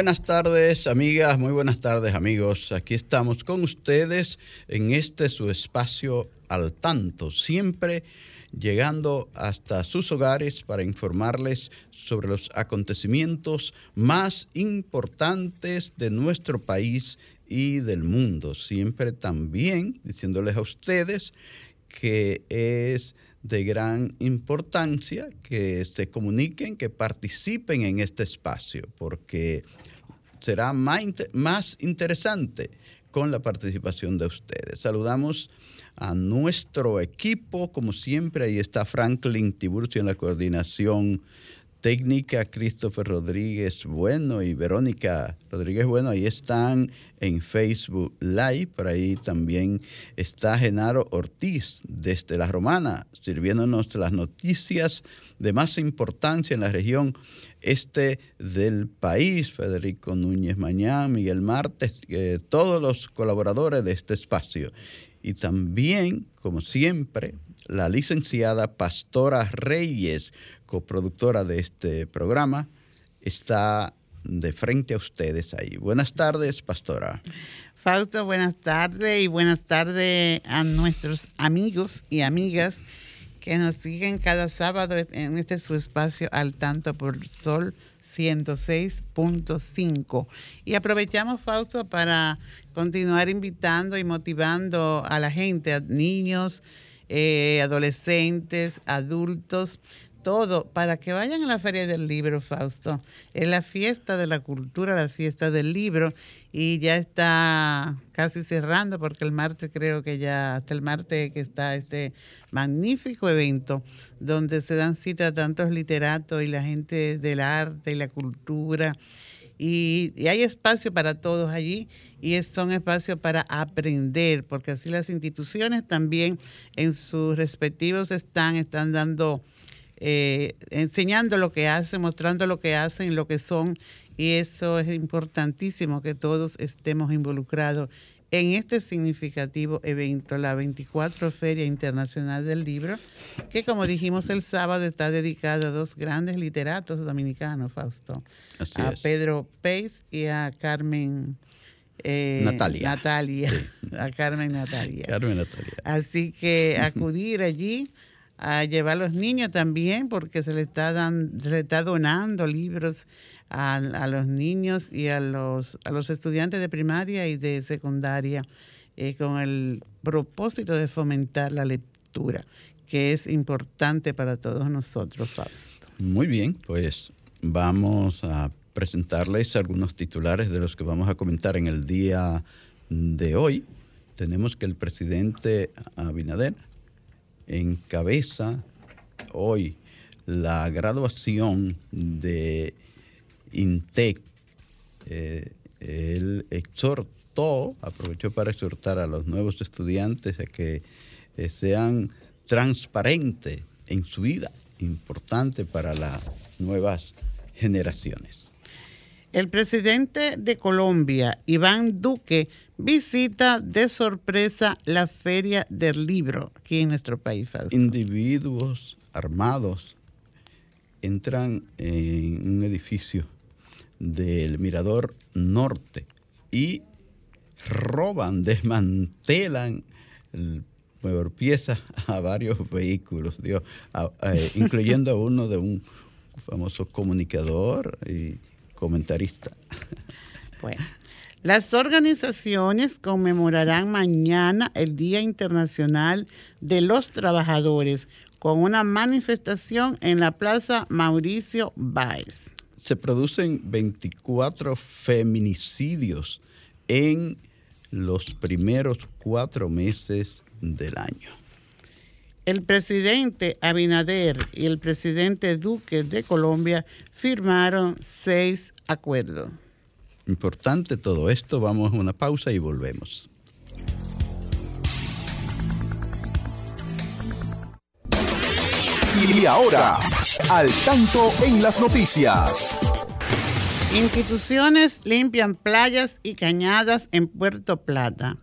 Buenas tardes, amigas, muy buenas tardes, amigos. Aquí estamos con ustedes en este su espacio al tanto, siempre llegando hasta sus hogares para informarles sobre los acontecimientos más importantes de nuestro país y del mundo. Siempre también diciéndoles a ustedes que es de gran importancia que se comuniquen, que participen en este espacio, porque será más, más interesante con la participación de ustedes. Saludamos a nuestro equipo, como siempre, ahí está Franklin Tiburcio en la coordinación técnica, Christopher Rodríguez Bueno y Verónica Rodríguez Bueno, ahí están en Facebook Live, por ahí también está Genaro Ortiz desde La Romana, sirviéndonos las noticias de más importancia en la región este del país, Federico Núñez Mañán, Miguel Martes, eh, todos los colaboradores de este espacio. Y también, como siempre, la licenciada Pastora Reyes, coproductora de este programa, está de frente a ustedes ahí. Buenas tardes, Pastora. Fausto, buenas tardes y buenas tardes a nuestros amigos y amigas que nos siguen cada sábado en este su espacio al tanto por Sol 106.5. Y aprovechamos, Fausto, para continuar invitando y motivando a la gente, niños, eh, adolescentes, adultos, todo para que vayan a la Feria del Libro, Fausto. Es la fiesta de la cultura, la fiesta del libro y ya está casi cerrando porque el martes creo que ya, hasta el martes que está este magnífico evento donde se dan cita a tantos literatos y la gente del arte y la cultura. Y, hay espacio para todos allí y son espacios para aprender, porque así las instituciones también en sus respectivos están, están dando eh, enseñando lo que hacen, mostrando lo que hacen, lo que son, y eso es importantísimo que todos estemos involucrados en este significativo evento, la 24 Feria Internacional del Libro, que como dijimos el sábado está dedicada a dos grandes literatos dominicanos, Fausto, a Pedro Peix y a Carmen. Eh, Natalia. Natalia, a Carmen Natalia. Carmen Natalia. Así que acudir allí a llevar a los niños también, porque se le está, dan, se está donando libros a, a, los niños y a los, a los estudiantes de primaria y de secundaria eh, con el propósito de fomentar la lectura, que es importante para todos nosotros, Fausto. Muy bien, pues vamos a presentarles algunos titulares de los que vamos a comentar en el día de hoy. Tenemos que el presidente Abinader encabeza hoy la graduación de INTEC. Eh, él exhortó, aprovechó para exhortar a los nuevos estudiantes a que eh, sean transparentes en su vida, importante para las nuevas generaciones. El presidente de Colombia, Iván Duque, visita de sorpresa la Feria del Libro aquí en nuestro país. Individuos armados entran en un edificio del Mirador Norte y roban, desmantelan por piezas a varios vehículos, Dios, incluyendo a uno de un famoso comunicador y comentarista. Bueno, las organizaciones conmemorarán mañana el Día Internacional de los Trabajadores con una manifestación en la Plaza Mauricio Báez. se producen 24 feminicidios en los primeros cuatro meses del año. El presidente Abinader y el presidente Duque de Colombia firmaron seis acuerdos. Importante todo esto, vamos a una pausa y volvemos. Y ahora, al tanto en las noticias. Instituciones limpian playas y cañadas en Puerto Plata.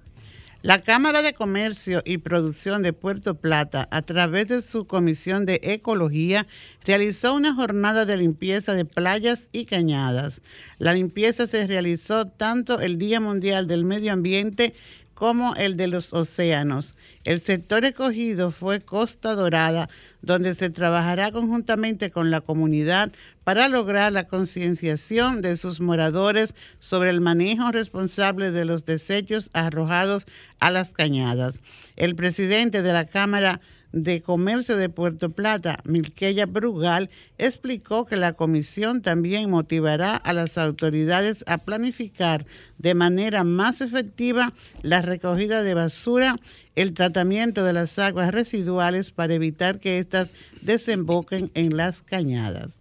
La Cámara de Comercio y Producción de Puerto Plata, a través de su Comisión de Ecología, realizó una jornada de limpieza de playas y cañadas. La limpieza se realizó tanto el Día Mundial del Medio Ambiente como el de los océanos. El sector escogido fue Costa Dorada, donde se trabajará conjuntamente con la comunidad para lograr la concienciación de sus moradores sobre el manejo responsable de los desechos arrojados a las cañadas. El presidente de la Cámara de Comercio de Puerto Plata, Milqueya Brugal, explicó que la comisión también motivará a las autoridades a planificar de manera más efectiva la recogida de basura, el tratamiento de las aguas residuales para evitar que éstas desemboquen en las cañadas.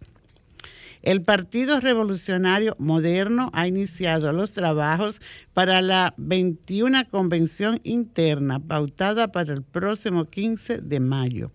El Partido Revolucionario Moderno ha iniciado los trabajos para la 21 convención interna pautada para el próximo 15 de mayo.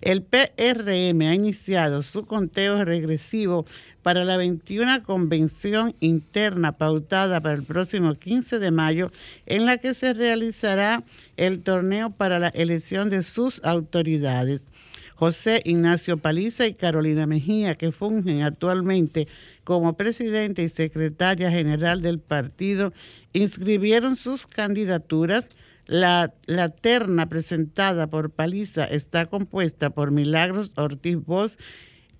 El PRM ha iniciado su conteo regresivo para la 21 convención interna pautada para el próximo 15 de mayo, en la que se realizará el torneo para la elección de sus autoridades. José Ignacio Paliza y Carolina Mejía, que fungen actualmente como presidente y secretaria general del partido, inscribieron sus candidaturas. La, la, terna presentada por Paliza está compuesta por Milagros Ortiz Bosch,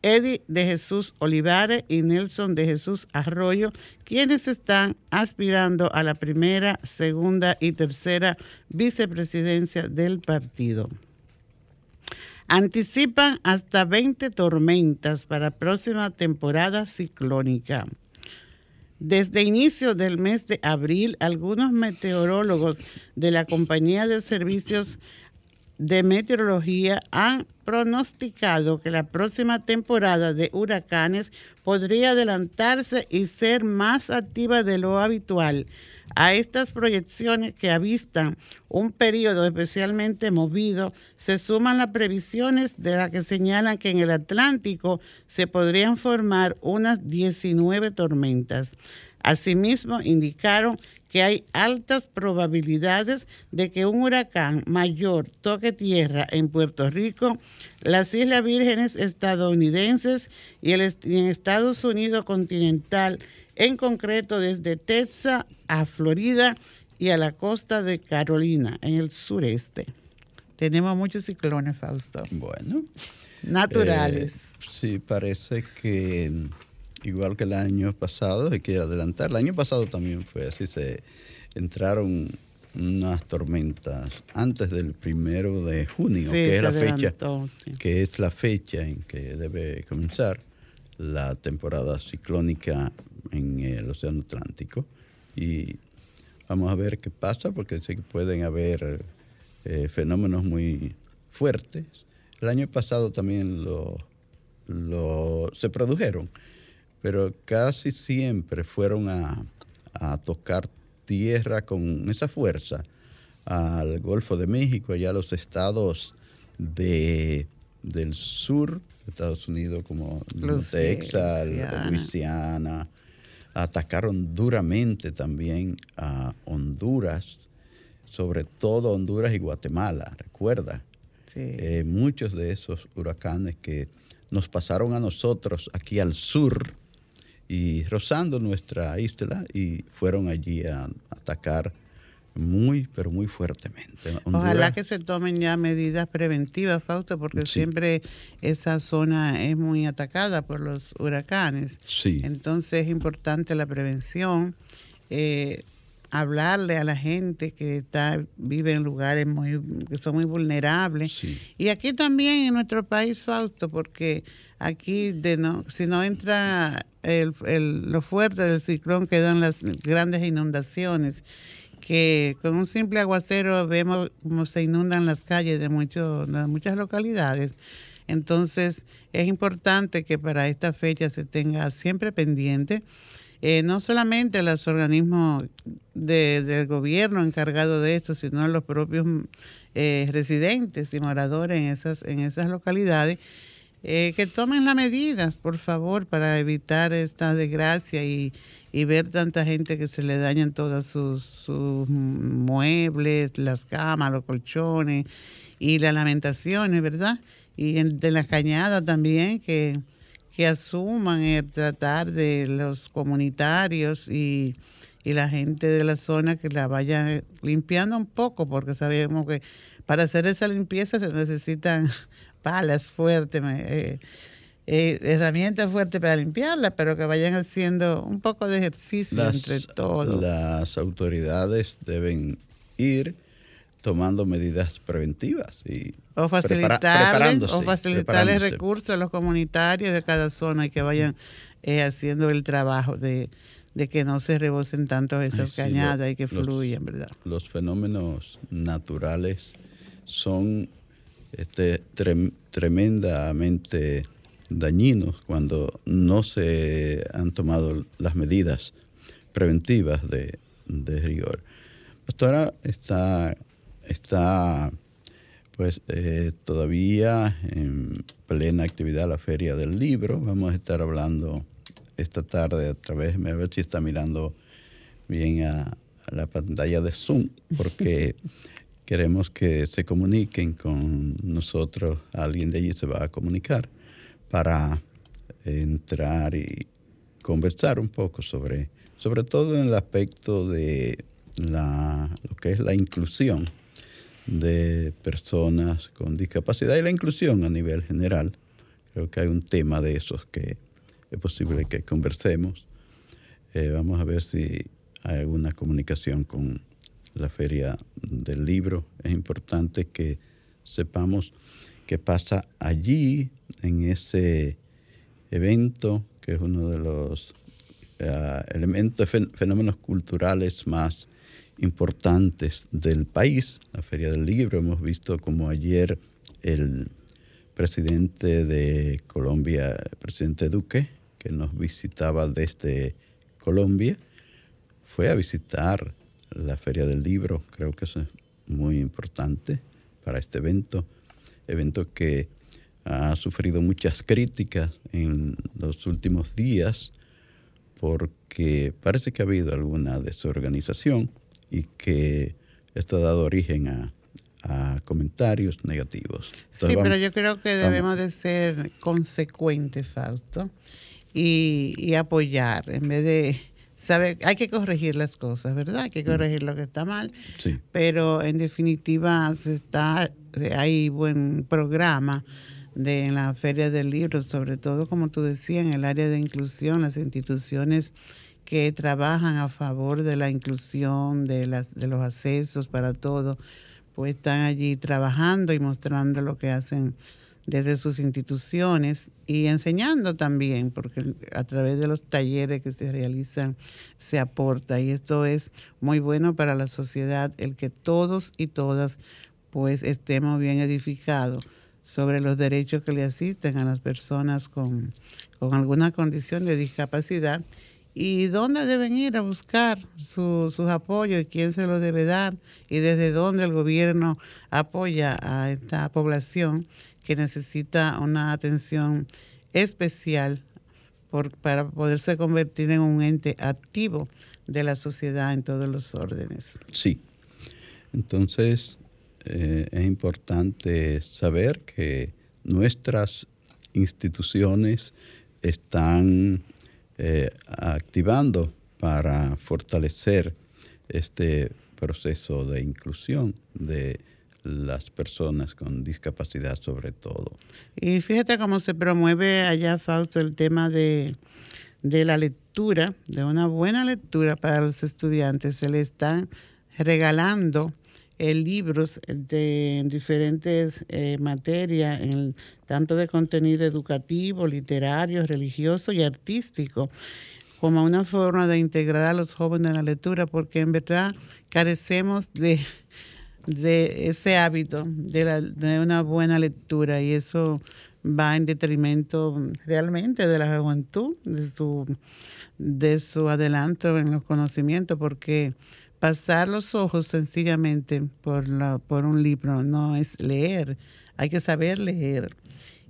Eddie de Jesús Olivares y Nelson de Jesús Arroyo, quienes están aspirando a la primera, segunda y tercera vicepresidencia del partido. Anticipan hasta 20 tormentas para próxima temporada ciclónica. Desde inicio del mes de abril, algunos meteorólogos de la Compañía de Servicios de Meteorología han pronosticado que la próxima temporada de huracanes podría adelantarse y ser más activa de lo habitual a estas proyecciones que avistan un periodo especialmente movido, se suman las previsiones de las que señalan que en el Atlántico se podrían formar unas 19 tormentas. Asimismo, indicaron que hay altas probabilidades de que un huracán mayor toque tierra en Puerto Rico, las Islas Vírgenes estadounidenses y, y en Estados Unidos continental en concreto desde Texas a Florida y a la costa de Carolina, en el sureste. Tenemos muchos ciclones, Fausto. Bueno. Naturales. Eh, sí, parece que igual que el año pasado, hay que adelantar. El año pasado también fue así, se entraron unas tormentas antes del primero de junio, que es la fecha que es la fecha en que debe comenzar la temporada ciclónica en el Océano Atlántico y vamos a ver qué pasa porque sé que pueden haber eh, fenómenos muy fuertes. El año pasado también lo, se produjeron, pero casi siempre fueron a, tocar tierra con esa fuerza al Golfo de México, allá a los estados de, del sur, Estados Unidos como Texas, Luisiana, atacaron duramente también a Honduras, sobre todo Honduras y Guatemala, recuerda. Eh, muchos de esos huracanes que nos pasaron a nosotros aquí al sur y rozando nuestra isla y fueron allí a atacar muy, pero muy fuertemente. Ojalá que se tomen ya medidas preventivas, Fausto, porque siempre esa zona es muy atacada por los huracanes. Sí. Entonces es importante la prevención. Eh, hablarle a la gente que está vive en lugares muy que son muy vulnerables. Y aquí también en nuestro país, Fausto, porque aquí de no si no entra el, el, lo fuerte del ciclón que dan las grandes inundaciones que con un simple aguacero vemos cómo se inundan las calles de, mucho, muchas localidades. Entonces es importante que para esta fecha se tenga siempre pendiente eh, no solamente los organismos del gobierno encargados de esto, sino los propios eh, residentes y moradores en esas, en esas localidades, eh, que tomen las medidas, por favor, para evitar esta desgracia y, ver tanta gente que se le dañan todos sus, muebles, las camas, los colchones y las lamentaciones, ¿verdad? Y de las cañadas también, que que asuman el tratar de los comunitarios y, la gente de la zona que la vayan limpiando un poco, porque sabemos que para hacer esa limpieza se necesitan palas fuertes, eh, eh, herramientas fuertes para limpiarla, pero que vayan haciendo un poco de ejercicio entre todos. Las autoridades deben ir tomando medidas preventivas y o facilitarles, o facilitarles recursos a los comunitarios de cada zona y que vayan eh, haciendo el trabajo de, que no se rebosen tanto esas cañadas y que fluyan, ¿verdad? Los fenómenos naturales son este, tremendamente dañinos cuando no se han tomado las medidas preventivas de, de rigor. Pastora está está pues eh, todavía en plena actividad la Feria del Libro. Vamos a estar hablando esta tarde a través, a ver si está mirando bien a, la pantalla de Zoom, porque queremos que se comuniquen con nosotros. Alguien de allí se va a comunicar para entrar y conversar un poco sobre, sobre todo en el aspecto de la, lo que es la inclusión de personas con discapacidad y la inclusión a nivel general. Creo que hay un tema de esos que es posible que conversemos. Eh, vamos a ver si hay alguna comunicación con la feria del libro. Es importante que sepamos qué pasa allí en ese evento, que es uno de los uh, elementos, fenómenos culturales más importantes del país, la Feria del Libro. Hemos visto como ayer el presidente de Colombia, el presidente Duque, que nos visitaba desde Colombia, fue a visitar la Feria del Libro. Creo que es muy importante para este evento, evento que ha sufrido muchas críticas en los últimos días porque parece que ha habido alguna desorganización y que esto ha dado origen a, comentarios negativos. sí, pero yo creo que debemos de ser consecuentes, Fausto, y, apoyar en vez de saber, hay que corregir las cosas, ¿verdad? Hay que mm. corregir lo que está mal, sí. pero en definitiva se está, hay buen programa de la Feria del Libro, sobre todo, como tú decías, en el área de inclusión, las instituciones que trabajan a favor de la inclusión, de, las, de los accesos para todo, pues están allí trabajando y mostrando lo que hacen desde sus instituciones y enseñando también, porque a través de los talleres que se realizan se aporta y esto es muy bueno para la sociedad, el que todos y todas pues estemos bien edificados sobre los derechos que le asisten a las personas con, con alguna condición de discapacidad y dónde deben ir a buscar sus apoyos y quién se los debe dar y desde dónde el gobierno apoya a esta población que necesita una atención especial para poderse convertir en un ente activo de la sociedad en todos los órdenes. Sí, entonces eh, es importante saber que nuestras instituciones están eh, activando para fortalecer este proceso de inclusión de las personas con discapacidad sobre todo. Y fíjate cómo se promueve allá, Fausto, el tema de, de la lectura, de una buena lectura para los estudiantes. Se le están regalando eh, libros de diferentes eh, materias, tanto de contenido educativo, literario, religioso y artístico, como una forma de integrar a los jóvenes en la lectura, porque en verdad carecemos de, de ese hábito, de, de una buena lectura, y eso va en detrimento realmente de la juventud, de su, de su adelanto en los conocimientos, porque pasar los ojos sencillamente por, la, por un libro no es leer, hay que saber leer.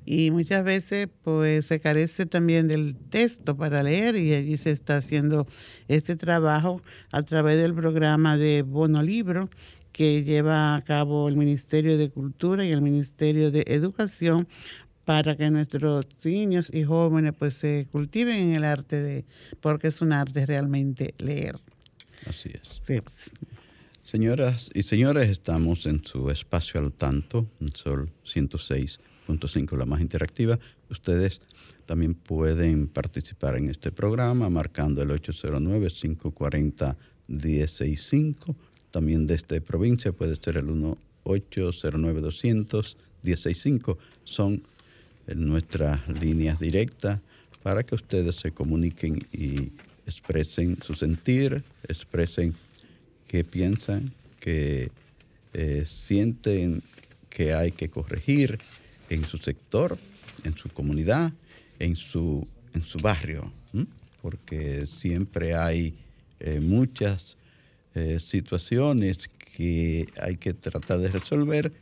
Y muchas veces pues se carece también del texto para leer y allí se está haciendo este trabajo a través del programa de Bono Libro que lleva a cabo el Ministerio de Cultura y el Ministerio de Educación para que nuestros niños y jóvenes pues se cultiven en el arte de, porque es un arte realmente leer. Así es. Señoras y señores, estamos en su espacio al tanto, en Sol 106.5, la más interactiva. Ustedes también pueden participar en este programa marcando el 809-540-165. También desde provincia puede ser el 1-809-200-165. Son en nuestras líneas directas para que ustedes se comuniquen y expresen su sentir, expresen qué piensan, que eh, sienten que hay que corregir en su sector, en su comunidad, en su, en su barrio, porque siempre hay eh, muchas eh, situaciones que hay que tratar de resolver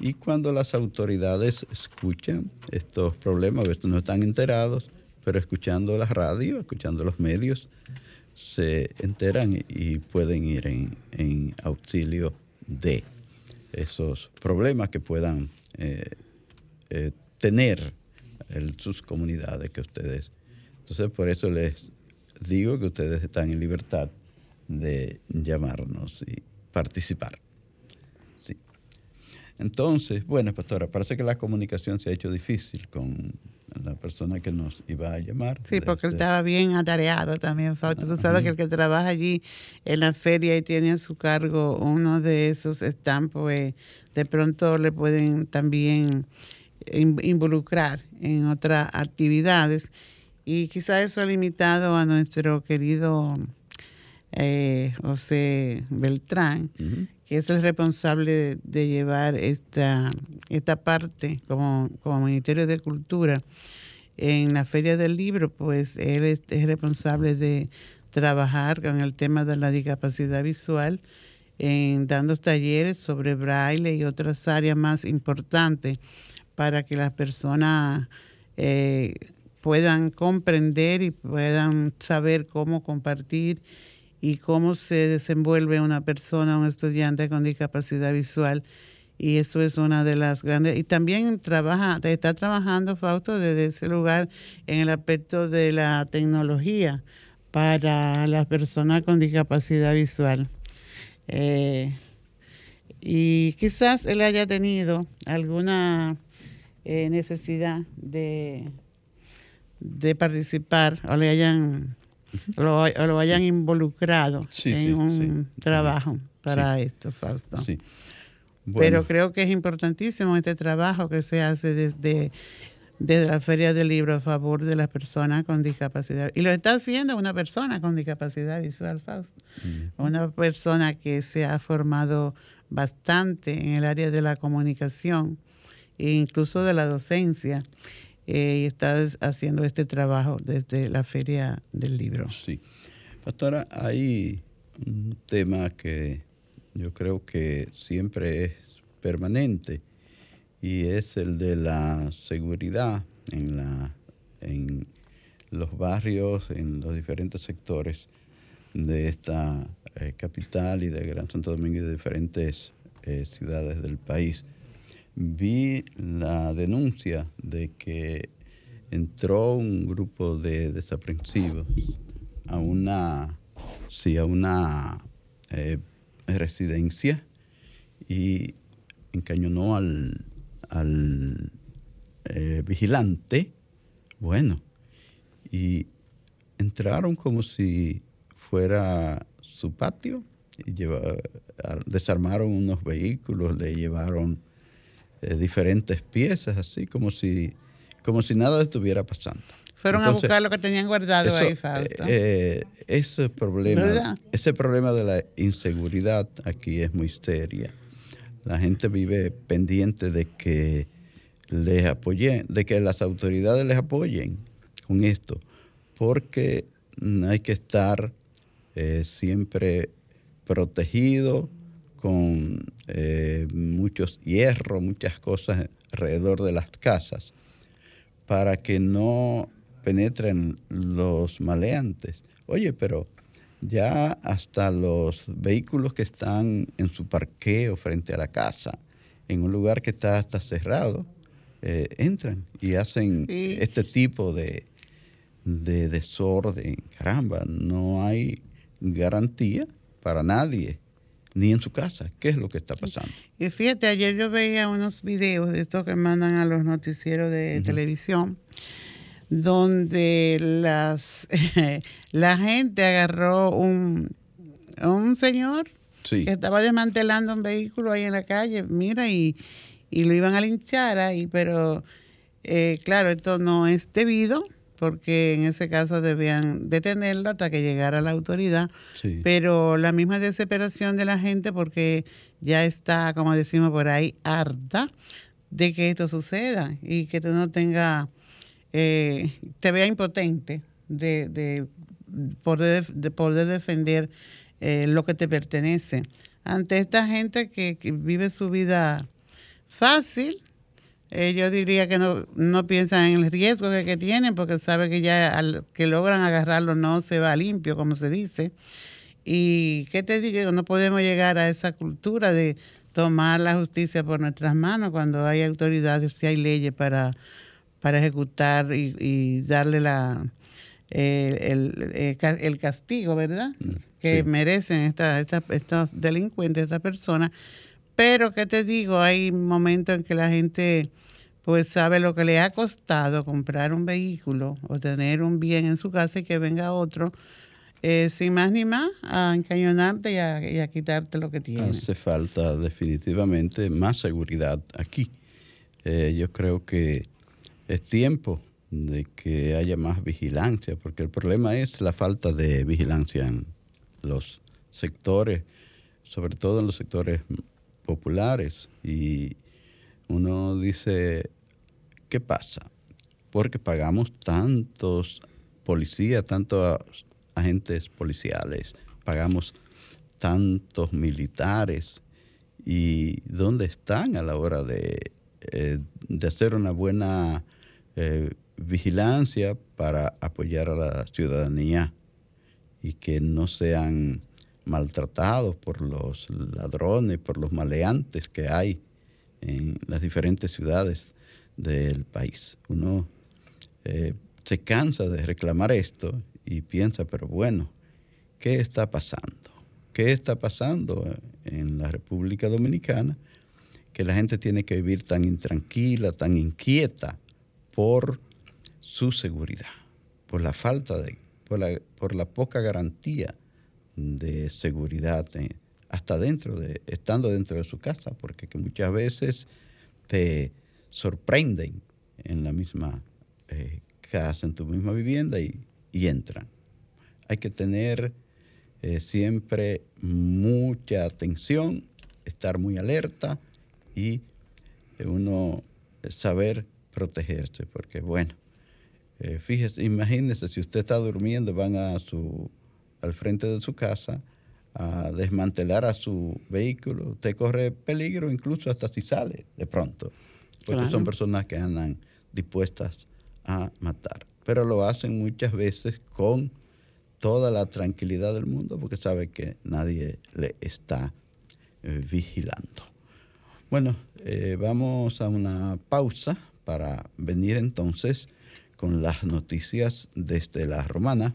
y cuando las autoridades escuchan estos problemas, a no están enterados, pero escuchando la radio, escuchando los medios, se enteran y pueden ir en, auxilio de esos problemas que puedan eh, eh, tener sus comunidades que ustedes. Entonces, por eso les digo que ustedes están en libertad de llamarnos y participar. Entonces, bueno, pastora, parece que la comunicación se ha hecho difícil con la persona que nos iba a llamar. Sí, porque él estaba bien atareado también, Fausto. Tú sabes que el que trabaja allí en la feria y tiene a su cargo uno de esos estampos, pues, de pronto le pueden también involucrar en otras actividades. Y quizá eso ha limitado a nuestro querido eh, José Beltrán, que es el responsable de, llevar esta, esta parte como, como Ministerio de Cultura en la Feria del Libro, pues él es, responsable de trabajar con el tema de la discapacidad visual, en dando talleres sobre braille y otras áreas más importantes para que las personas eh, puedan comprender y puedan saber cómo compartir y cómo se desenvuelve una persona, un estudiante con discapacidad visual. Y eso es una de las grandes. Y también trabaja, está trabajando Fausto desde ese lugar en el aspecto de la tecnología para las personas con discapacidad visual. Eh, y quizás él haya tenido alguna eh, necesidad de, de participar o le hayan lo, lo hayan involucrado en un trabajo para esto, Fausto. Pero creo que es importantísimo este trabajo que se hace desde, desde la Feria del Libro a favor de las personas con discapacidad. Y lo está haciendo una persona con discapacidad visual, Fausto. Una persona que se ha formado bastante en el área de la comunicación e incluso de la docencia eh, y está haciendo este trabajo desde la Feria del Libro. Sí. Pastora, hay un tema que yo creo que siempre es permanente y es el de la seguridad en, la, en los barrios, en los diferentes sectores de esta eh, capital y de Gran Santo Domingo y de diferentes eh, ciudades del país vi la denuncia de que entró un grupo de desaprensivos a una, sí, a una eh, residencia y encañonó al, al eh, vigilante. Bueno, y entraron como si fuera su patio y desarmaron unos vehículos, le llevaron eh, diferentes piezas, así como si, como si nada estuviera pasando. Fueron a buscar lo que tenían guardado ahí, falta. Eh, ese problema, ese problema de la inseguridad aquí es muy seria. La gente vive pendiente de que les apoyen, de que las autoridades les apoyen con esto, porque hay que estar eh, siempre protegido con eh, muchos hierros, muchas cosas alrededor de las casas, para que no penetren los maleantes. Oye, pero ya hasta los vehículos que están en su parqueo frente a la casa, en un lugar que está hasta cerrado, eh, entran y hacen este tipo de, de desorden. Caramba, no hay garantía para nadie, ni en su casa. ¿Qué es lo que está pasando? Y fíjate, ayer yo veía unos videos de estos que mandan a los noticieros de televisión donde las, la gente agarró un, un señor que estaba desmantelando un vehículo ahí en la calle, mira, y, y lo iban a linchar ahí, pero eh, claro, esto no es debido, porque en ese caso debían detenerlo hasta que llegara la autoridad, pero la misma desesperación de la gente porque ya está, como decimos por ahí, harta de que esto suceda y que tú no tengas eh, te vea impotente de, de, poder, de poder defender eh, lo que te pertenece. Ante esta gente que, vive su vida fácil, eh, yo diría que no, no piensan en el riesgo que, tienen porque sabe que ya al que logran agarrarlo no se va limpio, como se dice. Y qué te digo, no podemos llegar a esa cultura de tomar la justicia por nuestras manos cuando hay autoridades y hay leyes para para ejecutar y, darle la, el, el, castigo, ¿verdad? Mm, que merecen esta, esta, estos delincuentes, esta persona. Pero, ¿qué te digo? Hay momentos en que la gente pues sabe lo que le ha costado comprar un vehículo o tener un bien en su casa y que venga otro, eh, sin más ni más, a encañonarte y a, quitarte lo que tienes. Hace falta definitivamente más seguridad aquí. Eh, yo creo que es tiempo de que haya más vigilancia, porque el problema es la falta de vigilancia en los sectores, sobre todo en los sectores populares. Y uno dice, ¿qué pasa? Porque pagamos tantos policías, tantos agentes policiales, pagamos tantos militares. ¿Y dónde están a la hora de, eh, de hacer una buena eh, vigilancia para apoyar a la ciudadanía y que no sean maltratados por los ladrones, por los maleantes que hay en las diferentes ciudades del país. Uno eh, se cansa de reclamar esto y piensa, pero bueno, ¿qué está pasando? ¿Qué está pasando en la República Dominicana? Que la gente tiene que vivir tan intranquila, tan inquieta por su seguridad, por la falta de, por la, por la poca garantía de seguridad, eh, hasta dentro de, estando dentro de su casa, porque muchas veces te sorprenden en la misma eh, casa, en tu misma vivienda y, entran. Hay que tener eh, siempre mucha atención, estar muy alerta y uno saber protegerse, porque bueno, fíjese, imagínese, si usted está durmiendo, van a su, al frente de su casa a desmantelar a su vehículo, usted corre peligro incluso hasta si sale de pronto, porque son personas que andan dispuestas a matar, pero lo hacen muchas veces con toda la tranquilidad del mundo porque sabe que nadie le está eh, vigilando. Bueno, eh, vamos a una pausa para venir entonces con las noticias desde la Romana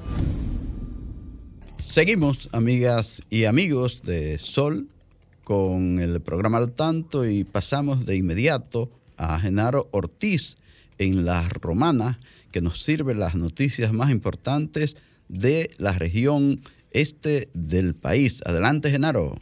Seguimos, amigas y amigos de Sol, con el programa Al Tanto y pasamos de inmediato a Genaro Ortiz en La Romana, que nos sirve las noticias más importantes de la región este del país. Adelante, Genaro.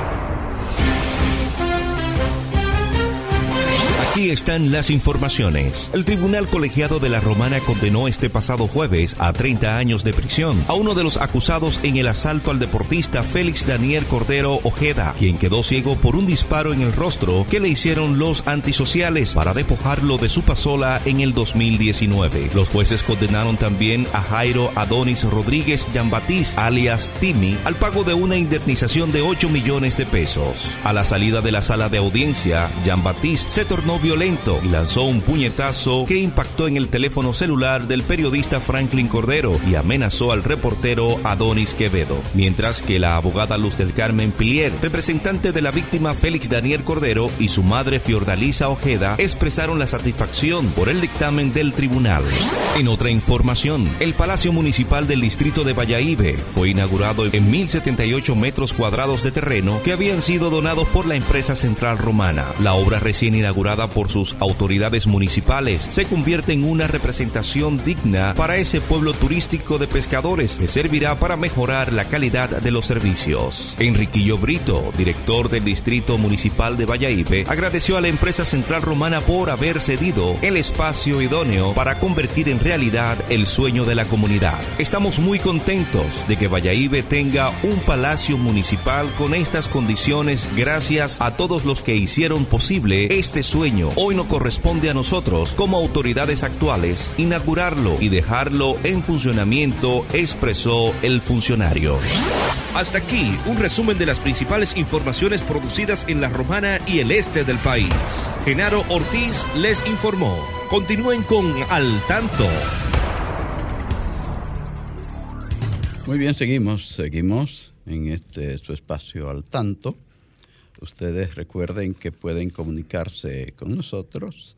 Aquí están las informaciones. El Tribunal Colegiado de la Romana condenó este pasado jueves a 30 años de prisión a uno de los acusados en el asalto al deportista Félix Daniel Cordero Ojeda, quien quedó ciego por un disparo en el rostro que le hicieron los antisociales para despojarlo de su pasola en el 2019. Los jueces condenaron también a Jairo Adonis Rodríguez Yambatiz, alias Timmy, al pago de una indemnización de 8 millones de pesos. A la salida de la sala de audiencia, Yambatiz se tornó violento y lanzó un puñetazo que impactó en el teléfono celular del periodista Franklin Cordero y amenazó al reportero Adonis Quevedo. Mientras que la abogada Luz del Carmen Pilier, representante de la víctima Félix Daniel Cordero y su madre Fiordalisa Ojeda expresaron la satisfacción por el dictamen del tribunal. En otra información, el Palacio Municipal del Distrito de Valladolid fue inaugurado en 1078 metros cuadrados de terreno que habían sido donados por la empresa Central Romana. La obra recién inaugurada por sus autoridades municipales se convierte en una representación digna para ese pueblo turístico de pescadores que servirá para mejorar la calidad de los servicios. Enriquillo Brito, director del Distrito Municipal de Valladolid, agradeció a la empresa central romana por haber cedido el espacio idóneo para convertir en realidad el sueño de la comunidad. Estamos muy contentos de que Valladolid tenga un palacio municipal con estas condiciones gracias a todos los que hicieron posible este sueño hoy no corresponde a nosotros, como autoridades actuales, inaugurarlo y dejarlo en funcionamiento, expresó el funcionario. Hasta aquí, un resumen de las principales informaciones producidas en la Romana y el este del país. Genaro Ortiz les informó. Continúen con Al Tanto. Muy bien, seguimos, seguimos en este su espacio al tanto. Ustedes recuerden que pueden comunicarse con nosotros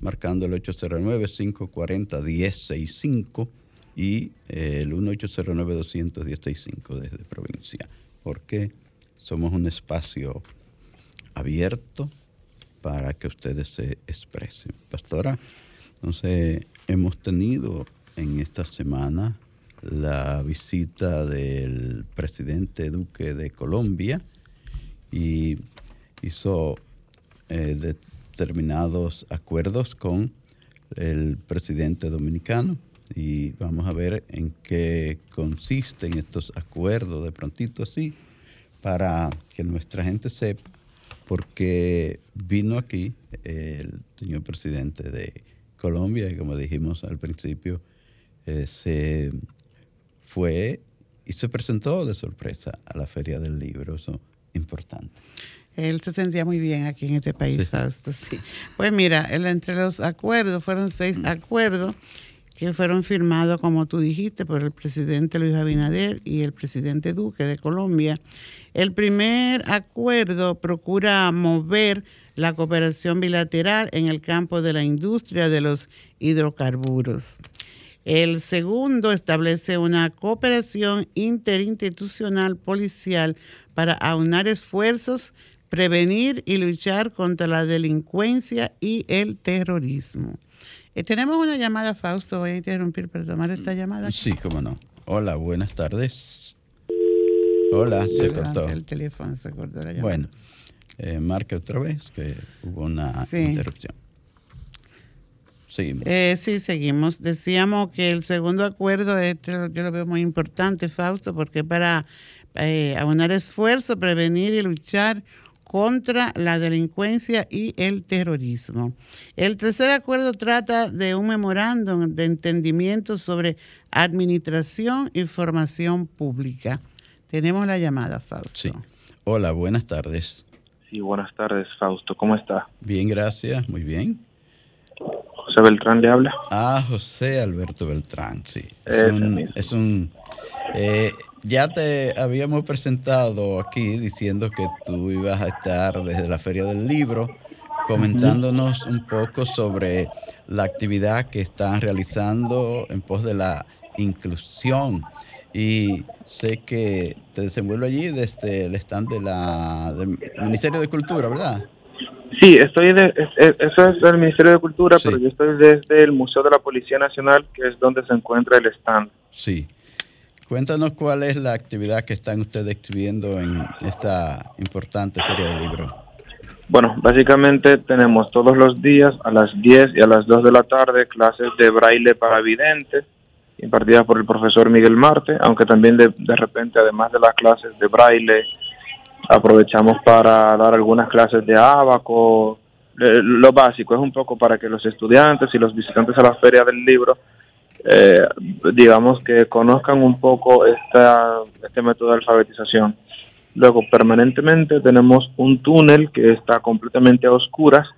marcando el 809-540-1065 y el 1809-200-1065 desde provincia, porque somos un espacio abierto para que ustedes se expresen. Pastora, entonces hemos tenido en esta semana la visita del presidente Duque de Colombia, y hizo eh, determinados acuerdos con el presidente dominicano. Y vamos a ver en qué consisten estos acuerdos de prontito así para que nuestra gente sepa porque vino aquí el señor presidente de Colombia. Y como dijimos al principio eh, se fue y se presentó de sorpresa a la feria del libro importante. Él se sentía muy bien aquí en este país, Fausto. Sí. Pues mira, entre los acuerdos, fueron seis mm. acuerdos que fueron firmados, como tú dijiste, por el presidente Luis Abinader y el presidente Duque de Colombia. El primer acuerdo procura mover la cooperación bilateral en el campo de la industria de los hidrocarburos. El segundo establece una cooperación interinstitucional policial para aunar esfuerzos, prevenir y luchar contra la delincuencia y el terrorismo. Eh, tenemos una llamada, Fausto, voy a interrumpir para tomar esta llamada. Sí, cómo no. Hola, buenas tardes. Hola, se cortó. El teléfono se cortó la llamada. Bueno, eh, marca otra vez que hubo una interrupción. Seguimos. Eh, sí, seguimos. Decíamos que el segundo acuerdo, este, yo lo veo muy importante, Fausto, porque para eh, aunar esfuerzo, prevenir y luchar contra la delincuencia y el terrorismo. El tercer acuerdo trata de un memorándum de entendimiento sobre administración y formación pública. Tenemos la llamada, Fausto. Sí. Hola, buenas tardes. Sí, buenas tardes, Fausto. ¿Cómo está? Bien, gracias. Muy bien. José Beltrán le habla. Ah, José Alberto Beltrán, sí. Es un, eh, ya te habíamos presentado aquí diciendo que tú ibas a estar desde la Feria del Libro comentándonos un poco sobre la actividad que están realizando en pos de la inclusión y sé que te desenvuelve allí desde el stand de la, del Ministerio de Cultura, ¿verdad? Sí, estoy de, eso es del Ministerio de Cultura, pero yo estoy desde el Museo de la Policía Nacional, que es donde se encuentra el stand. Sí. Cuéntanos cuál es la actividad que están ustedes exhibiendo en esta importante Feria del Libro. Bueno, básicamente tenemos todos los días a las 10 y a las 2 de la tarde clases de braille para videntes impartidas por el profesor Miguel Marte, aunque también de, de repente, además de las clases de braille, aprovechamos para dar algunas clases de abaco, lo básico, es un poco para que los estudiantes y los visitantes a la feria del libro, eh, digamos que conozcan un poco esta, este método de alfabetización. Luego, permanentemente tenemos un túnel que está completamente a oscuras,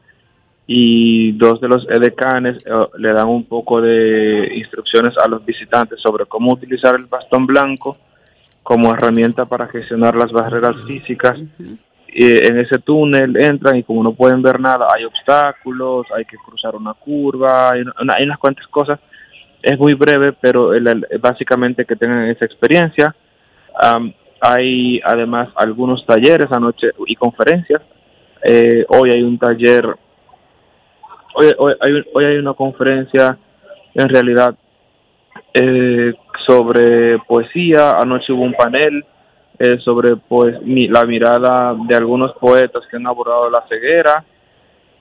y dos de los edecanes eh, le dan un poco de instrucciones a los visitantes sobre cómo utilizar el bastón blanco como herramienta para gestionar las barreras físicas. Y en ese túnel entran y como no pueden ver nada, hay obstáculos, hay que cruzar una curva, hay, unas cuantas cosas. Es muy breve, pero básicamente que tengan esa experiencia. hay además algunos talleres anoche y conferencias. Eh, hoy hay un taller hoy, hay, hoy hay una conferencia en realidad eh, sobre poesía, anoche hubo un panel eh, sobre pues, la mirada de algunos poetas que han abordado la ceguera.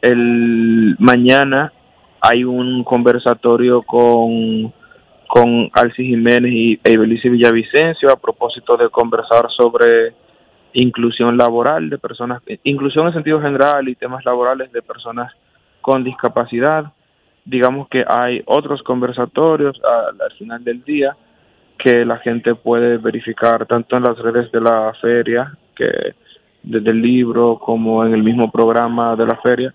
El mañana hay un conversatorio con, con Alci Jiménez y Ibelice Villavicencio a propósito de conversar sobre inclusión laboral de personas, inclusión en sentido general y temas laborales de personas con discapacidad. Digamos que hay otros conversatorios al, final del día que la gente puede verificar tanto en las redes de la feria, que desde el libro como en el mismo programa de la feria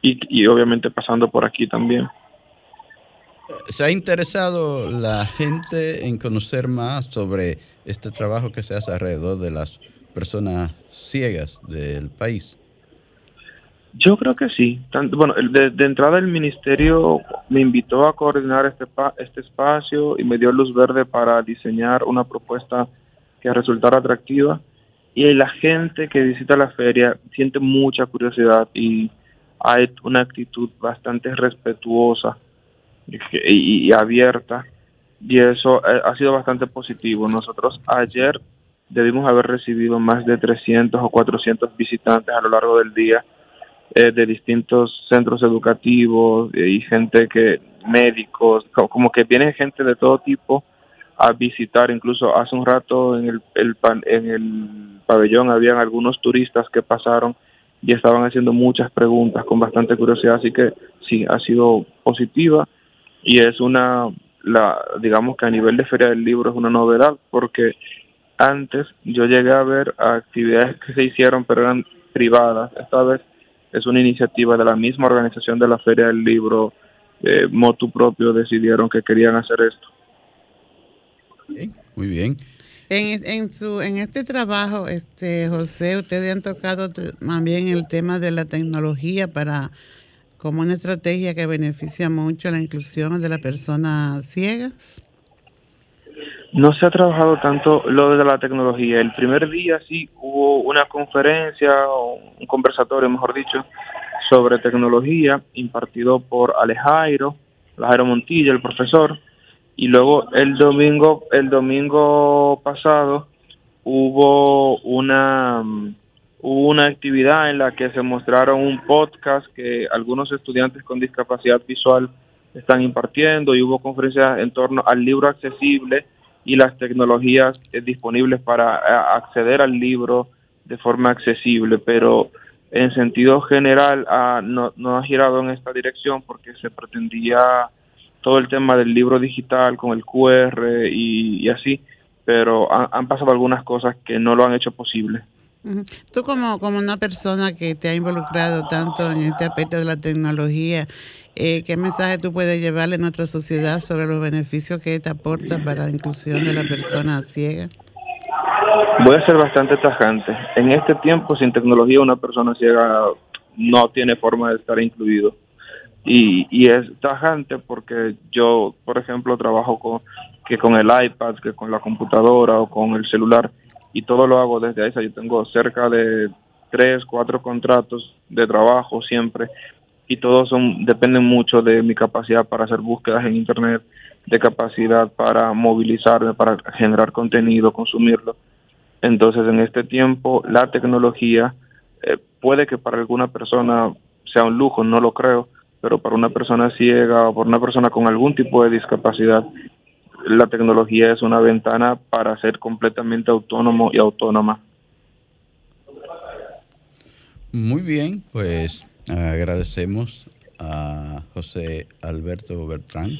y, y obviamente pasando por aquí también. ¿Se ha interesado la gente en conocer más sobre este trabajo que se hace alrededor de las personas ciegas del país? Yo creo que sí. bueno, de, entrada el ministerio me invitó a coordinar este, este espacio y me dio luz verde para diseñar una propuesta que resultara atractiva. Y la gente que visita la feria siente mucha curiosidad y hay una actitud bastante respetuosa y, abierta. Y eso eh, ha sido bastante positivo. Nosotros ayer debimos haber recibido más de 300 o 400 visitantes a lo largo del día eh, de distintos centros educativos eh, y gente que, médicos, como que viene gente de todo tipo a visitar, incluso hace un rato en el, el en el pabellón habían algunos turistas que pasaron y estaban haciendo muchas preguntas con bastante curiosidad, así que sí, ha sido positiva. Y es una, la, digamos que a nivel de Feria del Libro es una novedad porque antes yo llegué a ver actividades que se hicieron pero eran privadas, esta vez es una iniciativa de la misma organización de la Feria del Libro, eh, Motu propio, decidieron que querían hacer esto. muy bien. En, en, su, en este trabajo, este José, ustedes han tocado también el tema de la tecnología para como una estrategia que beneficia mucho la inclusión de las personas ciegas. No se ha trabajado tanto lo de la tecnología. El primer día sí hubo una conferencia, un conversatorio, mejor dicho, sobre tecnología impartido por Alejairo, Alejandro Montilla, el profesor. Y luego el domingo, el domingo pasado hubo una hubo una actividad en la que se mostraron un podcast que algunos estudiantes con discapacidad visual están impartiendo y hubo conferencias en torno al libro accesible y las tecnologías eh, disponibles para eh, acceder al libro de forma accesible, pero en sentido general ah, no, no ha girado en esta dirección porque se pretendía todo el tema del libro digital con el QR y, así, pero han, pasado algunas cosas que no lo han hecho posible. Tú como, como una persona que te ha involucrado tanto en este aspecto de la tecnología, eh, ¿qué mensaje tú puedes llevarle a nuestra sociedad sobre los beneficios que te aporta para la inclusión de la persona ciega? Voy a ser bastante tajante. En este tiempo, sin tecnología, una persona ciega no tiene forma de estar incluido. Y, y es tajante porque yo, por ejemplo, trabajo con, que con el iPad, que con la computadora o con el celular, y todo lo hago desde ahí. Yo tengo cerca de tres, cuatro contratos de trabajo siempre, y todos son dependen mucho de mi capacidad para hacer búsquedas en Internet, de capacidad para movilizarme, para generar contenido, consumirlo. Entonces, en este tiempo, la tecnología eh, puede que para alguna persona sea un lujo, no lo creo, pero para una persona ciega o para una persona con algún tipo de discapacidad, la tecnología es una ventana para ser completamente autónomo y autónoma. Muy bien, pues agradecemos a José Alberto Bertrán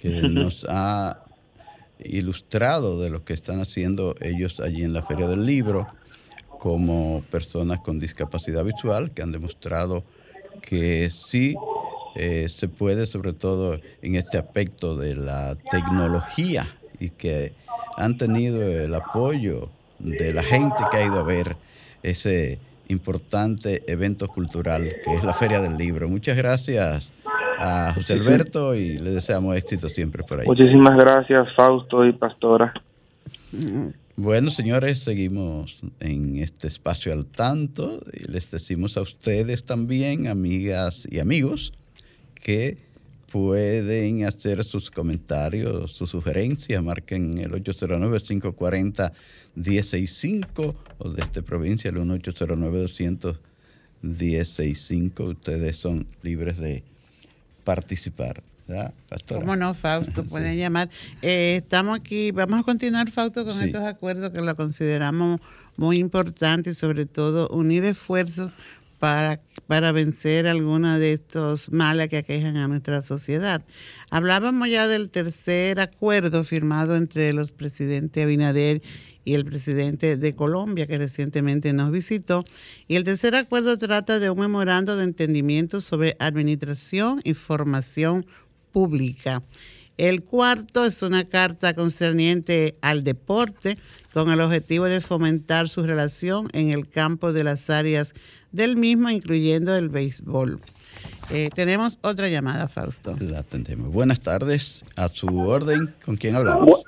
que nos ha ilustrado de lo que están haciendo ellos allí en la Feria del Libro como personas con discapacidad visual que han demostrado que sí eh, se puede, sobre todo en este aspecto de la tecnología y que han tenido el apoyo de la gente que ha ido a ver ese importante evento cultural que es la Feria del Libro. Muchas gracias a José Alberto y le deseamos éxito siempre por ahí. Muchísimas gracias, Fausto y Pastora. Bueno, señores, seguimos en este espacio al tanto y les decimos a ustedes también, amigas y amigos, que pueden hacer sus comentarios, sus sugerencias, marquen el 809-540-165 o desde provincia el 1809-200-165. Ustedes son libres de participar. ¿verdad, ¿Cómo no, Fausto? Pueden llamar. Eh, estamos aquí, vamos a continuar, Fausto, con estos acuerdos que lo consideramos muy importantes y sobre todo unir esfuerzos para, para vencer alguna de estos males que aquejan a nuestra sociedad. Hablábamos ya del tercer acuerdo firmado entre los presidentes Abinader y el presidente de Colombia, que recientemente nos visitó. Y el tercer acuerdo trata de un memorando de entendimiento sobre administración y formación pública. El cuarto es una carta concerniente al deporte con el objetivo de fomentar su relación en el campo de las áreas del mismo, incluyendo el béisbol. Eh, tenemos otra llamada, Fausto. La atendemos. Buenas tardes. A su orden, ¿con quién hablamos?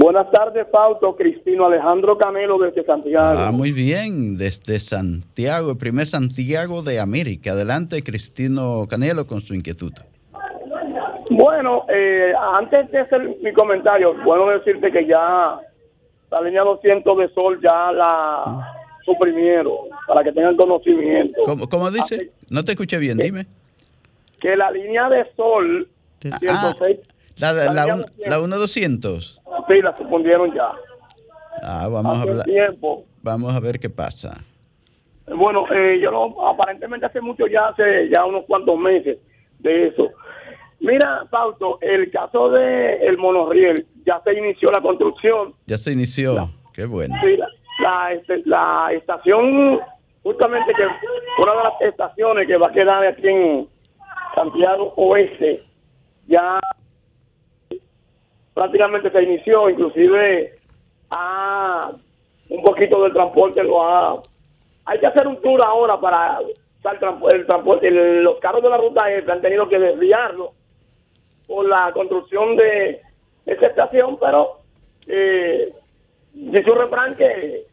buenas tardes, Fausto. Cristino Alejandro Canelo desde Santiago. Ah, muy bien. Desde Santiago, el primer Santiago de América. Adelante, Cristino Canelo, con su inquietud. Bueno, eh, antes de hacer mi comentario, bueno decirte que ya la línea 200 de sol ya la suprimieron, para que tengan conocimiento. ¿Cómo, dice? no te escuché bien, dime. Que la línea de sol ah, la, la, la, la 1200. Sí, la suspendieron ya. Ah, vamos a hablar. Vamos a ver qué pasa. Bueno, eh, yo no, aparentemente hace mucho ya, hace ya unos cuantos meses de eso. Mira, Fausto, el caso de el monorriel, ya se inició la construcción. Ya se inició, qué bueno. Sí, la, este, la, estación, justamente que una de las estaciones que va a quedar aquí en Santiago Oeste, ya prácticamente se inició, inclusive a un poquito del transporte lo ha... Hay que hacer un tour ahora para el transporte, los carros de la ruta E han tenido que desviarlo por la construcción de esa estación, pero eh, dice un refrán que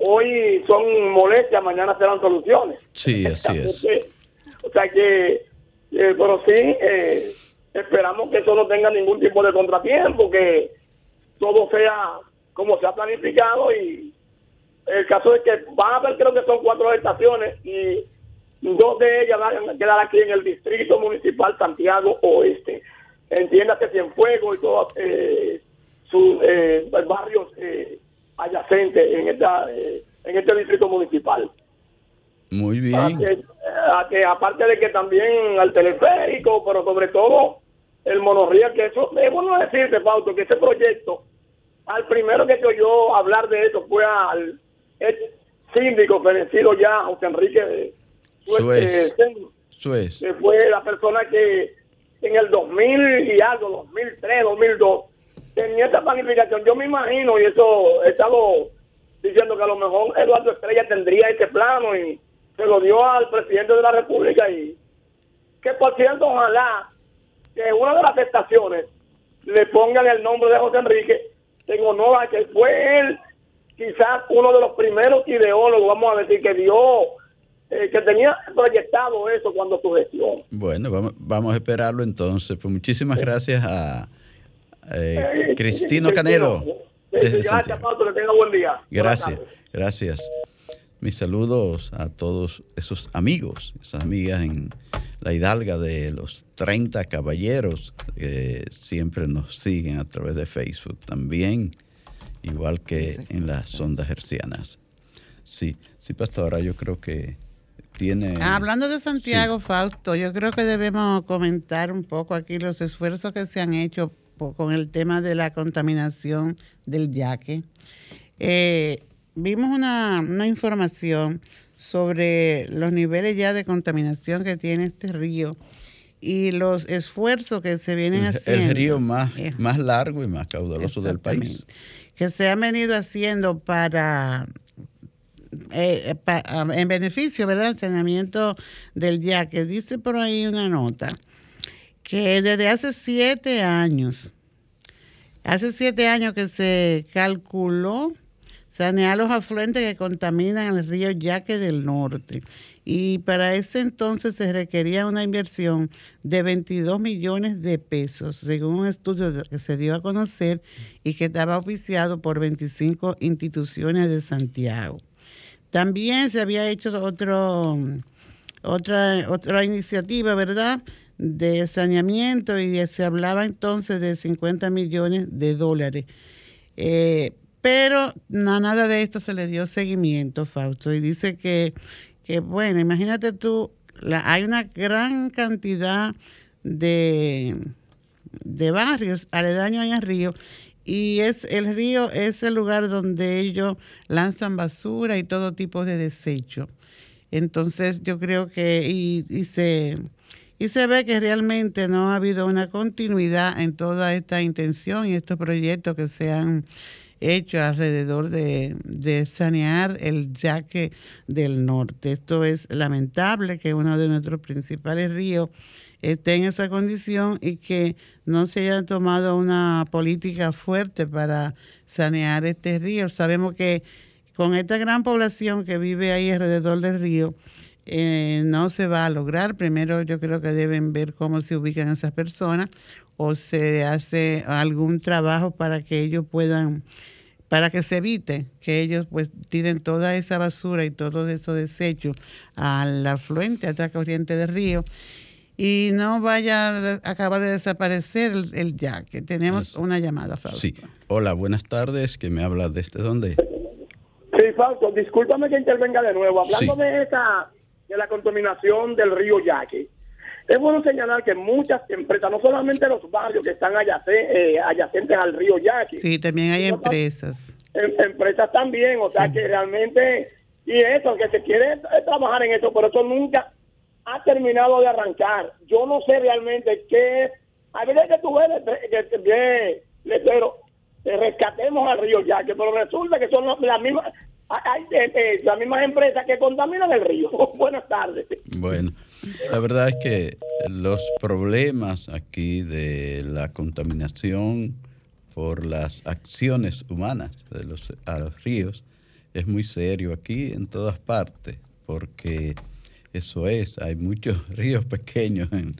hoy son molestias, mañana serán soluciones. Sí, así es. o sea que, eh, pero sí, eh, esperamos que eso no tenga ningún tipo de contratiempo, que todo sea como se ha planificado y el caso es que van a haber creo que son cuatro estaciones y dos de ellas van a quedar aquí en el distrito municipal Santiago Oeste entiéndase Cienfuegos y todos eh, sus eh, barrios eh, adyacentes en, esta, eh, en este distrito municipal. Muy bien. que, aparte de que también al teleférico, pero sobre todo el monorriel, que eso es bueno decirte, Fausto, que ese proyecto al primero que se oyó hablar de eso fue al ex síndico fenecido ya, José Enrique Suez. eh, Sen- Suez. que fue la persona que en el 2000 y algo, 2003, 2002, tenía esta planificación. Yo me imagino, y eso he estado diciendo que a lo mejor Eduardo Estrella tendría ese plano y se lo dio al presidente de la República y que por cierto, ojalá que una de las estaciones le pongan el nombre de José Enrique en honor a que fue él quizás uno de los primeros ideólogos, vamos a decir, que dio, eh, que tenía proyectado eso cuando su gestión. Bueno, vamos, vamos a esperarlo entonces. Pues muchísimas gracias a eh, Eh, Cristino Canelo. eh, desde Gracias, que tenga buen día. Gracias, gracias. Mis saludos a todos esos amigos, esas amigas en la hidalga de los 30 caballeros que siempre nos siguen a través de Facebook también, igual que en las ondas hercianas. Sí, sí, pastora, yo creo que tiene... Hablando de Santiago, Fausto, yo creo que debemos comentar un poco aquí los esfuerzos que se han hecho po- con el tema de la contaminación del yaque. Eh, vimos una, una información sobre los niveles ya de contaminación que tiene este río y los esfuerzos que se vienen haciendo. el río más, Eh, más largo y más caudaloso del país. Que se han venido haciendo para, eh, pa- ah, en beneficio, del saneamiento del yaque. Dice por ahí una nota que desde hace siete años, hace siete años que se calculó sanear los afluentes que contaminan el río Yaque del Norte. Y para ese entonces se requería una inversión de 22 millones de pesos, según un estudio que se dio a conocer y que estaba oficiado por 25 instituciones de Santiago. También se había hecho otro, otra, otra iniciativa, ¿verdad?, de saneamiento y se hablaba entonces de 50 millones de dólares. Eh, pero nada de esto se le dio seguimiento, Fausto, y dice que, que bueno, imagínate tú, hay una gran cantidad de, de barrios aledaños allá al río y es el río es el lugar donde ellos lanzan basura y todo tipo de desecho. Entonces yo creo que y, y se y se ve que realmente no ha habido una continuidad en toda esta intención y estos proyectos que se han hecho alrededor de, de sanear el yaque del norte. Esto es lamentable que uno de nuestros principales ríos esté en esa condición y que no se haya tomado una política fuerte para sanear este río. Sabemos que con esta gran población que vive ahí alrededor del río, eh, no se va a lograr. Primero yo creo que deben ver cómo se ubican esas personas o se hace algún trabajo para que ellos puedan, para que se evite que ellos pues tiren toda esa basura y todos esos desechos al afluente, a esta corriente del río y no vaya a de- acabar de desaparecer el, el yaque. Tenemos una llamada, Fausto. Sí. Hola, buenas tardes. ¿Que me habla desde dónde? Sí, Fausto, discúlpame que intervenga de nuevo. Hablando Sí. de esa, de la contaminación del río Yaque, es bueno señalar que muchas empresas, no solamente los barrios que están adyacen- eh, adyacentes al río Yaque, Sí, también hay empresas. em- empresas también, o sea que realmente, y eso, que se quiere trabajar en eso, pero eso nunca ha terminado de arrancar. Yo no sé realmente qué, a veces que tú ves, que letrero, eh, rescatemos al río Yaque, pero resulta que son las mismas, eh, eh, las mismas empresas que contaminan el río. Buenas tardes. Bueno, la verdad es que los problemas aquí de la contaminación por las acciones humanas de los a los ríos es muy serio aquí en todas partes, porque eso es, hay muchos ríos pequeños en,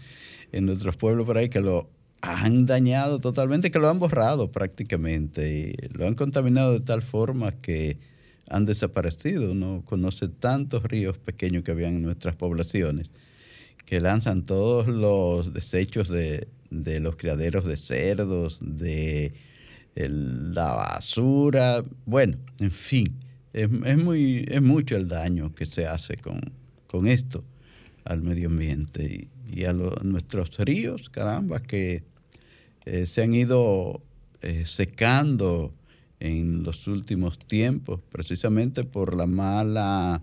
en nuestros pueblos por ahí que lo han dañado totalmente, que lo han borrado prácticamente y lo han contaminado de tal forma que han desaparecido. No conoce tantos ríos pequeños que habían en nuestras poblaciones que lanzan todos los desechos de, de los criaderos de cerdos, de la basura, bueno, en fin, es muy, es mucho el daño que se hace con, con esto al medio ambiente y, y a lo- nuestros ríos, caramba, que eh, se han ido eh, secando en los últimos tiempos, precisamente por la mala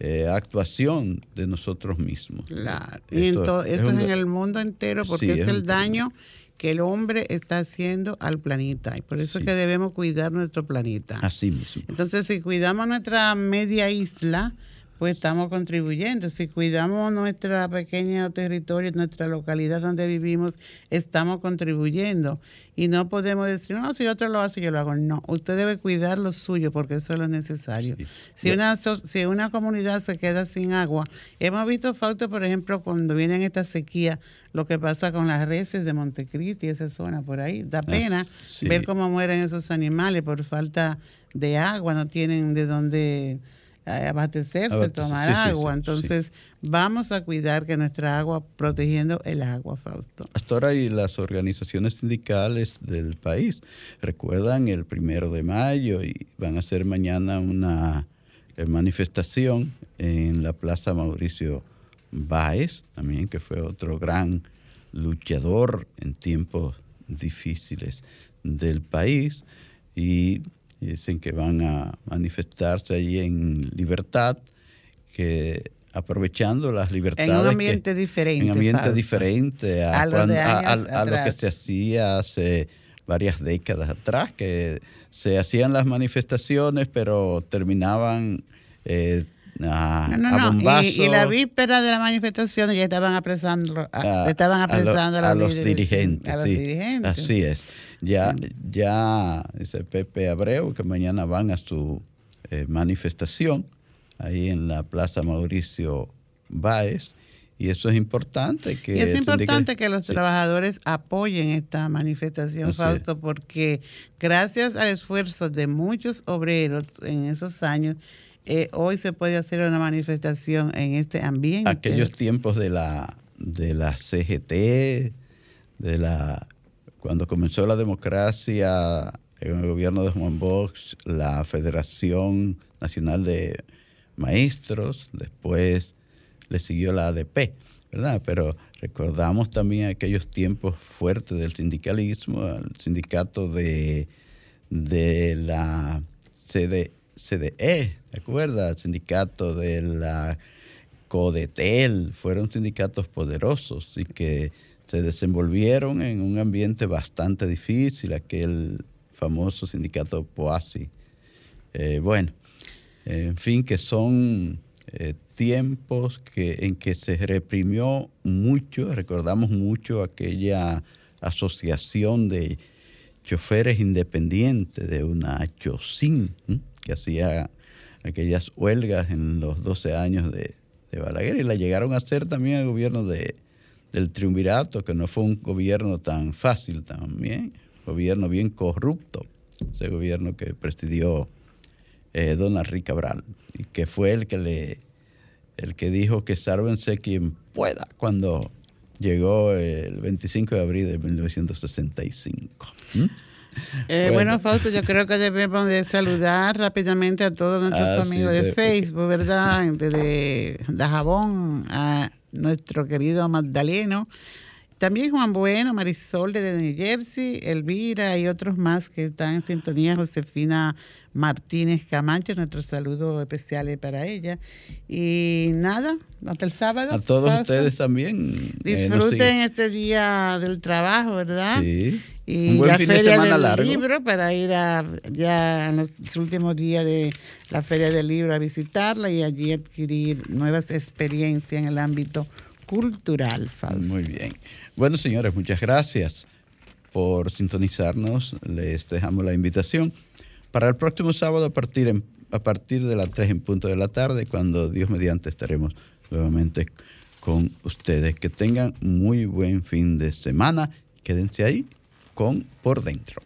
eh, actuación de nosotros mismos. Claro. Y eso es en el mundo entero porque es, el daño que el hombre está haciendo al planeta. Y por eso es que debemos cuidar nuestro planeta. Así mismo. Entonces, si cuidamos nuestra media isla, pues estamos contribuyendo. Si cuidamos nuestra pequeña territorio, nuestra localidad donde vivimos, estamos contribuyendo. Y no podemos decir, no, si otro lo hace, yo lo hago. No, usted debe cuidar lo suyo porque eso es lo necesario. Si, una, si una comunidad se queda sin agua, hemos visto falta, por ejemplo, cuando vienen esta sequía, lo que pasa con las reses de Montecristi, esa zona por ahí. Da pena ver cómo mueren esos animales por falta de agua, no tienen de dónde abastecerse, tomar agua. Entonces, vamos a cuidar que nuestra agua, protegiendo el agua, Fausto. Hasta ahora y las organizaciones sindicales del país recuerdan el primero de mayo y van a hacer mañana una eh, manifestación en la Plaza Mauricio Báez, también que fue otro gran luchador en tiempos difíciles del país y dicen que van a manifestarse allí en libertad, que aprovechando las libertades. En un ambiente diferente. En un ambiente diferente a, lo que se hacía hace varias décadas atrás, que se hacían las manifestaciones, pero terminaban eh, a, no, Y, la víspera de la manifestación ya estaban apresando a, estaban apresando a, los, dirigentes, Así es. Ya, ya dice Pepe Abreu que mañana van a su eh, manifestación ahí en la Plaza Mauricio Báez. Y eso es importante. Que y es importante que los trabajadores apoyen esta manifestación, Fausto, porque gracias al esfuerzo de muchos obreros en esos años, eh, hoy se puede hacer una manifestación en este ambiente. Aquellos tiempos de la, de la CGT, de la cuando comenzó la democracia en el gobierno de Juan Bosch, la Federación Nacional de Maestros, después le siguió la ADP, ¿verdad? Pero recordamos también aquellos tiempos fuertes del sindicalismo, el sindicato de, de la CD, CDE, ¿te acuerdas? Sindicato de la Codetel, fueron sindicatos poderosos y que se desenvolvieron en un ambiente bastante difícil, aquel famoso sindicato POASI. Eh, bueno, en fin, que son eh, tiempos que, en que se reprimió mucho, recordamos mucho aquella asociación de choferes independientes de una CHOSIN, que hacía aquellas huelgas en los 12 años de, Balaguer y la llegaron a hacer también al gobierno de, del triunvirato, que no fue un gobierno tan fácil también, gobierno bien corrupto, ese gobierno que presidió eh, don Henrique Cabral, y que fue el que le el que dijo que sálvense quien pueda cuando llegó el 25 de abril de 1965. Eh, bueno. Fausto, yo creo que debemos de saludar rápidamente a todos nuestros ah, amigos de, Facebook, ¿verdad? De Dajabón, a nuestro querido Magdaleno, también Juan Bueno, Marisol de New Jersey, Elvira y otros más que están en sintonía, Josefina Martínez Camacho, nuestro saludo especial para ella. Y nada, hasta el sábado. A todos ustedes también. Eh, Disfruten este día del trabajo, ¿verdad? Sí. Y la feria del libro para ir a, ya en los últimos días de la feria del libro a visitarla y allí adquirir nuevas experiencias en el ámbito cultural, Muy bien. Bueno, señores, muchas gracias por sintonizarnos. Les dejamos la invitación para el próximo sábado a partir, a partir de las 3 en punto de la tarde, cuando Dios mediante estaremos nuevamente con ustedes. Que tengan muy buen fin de semana. Quédense ahí con Por Dentro.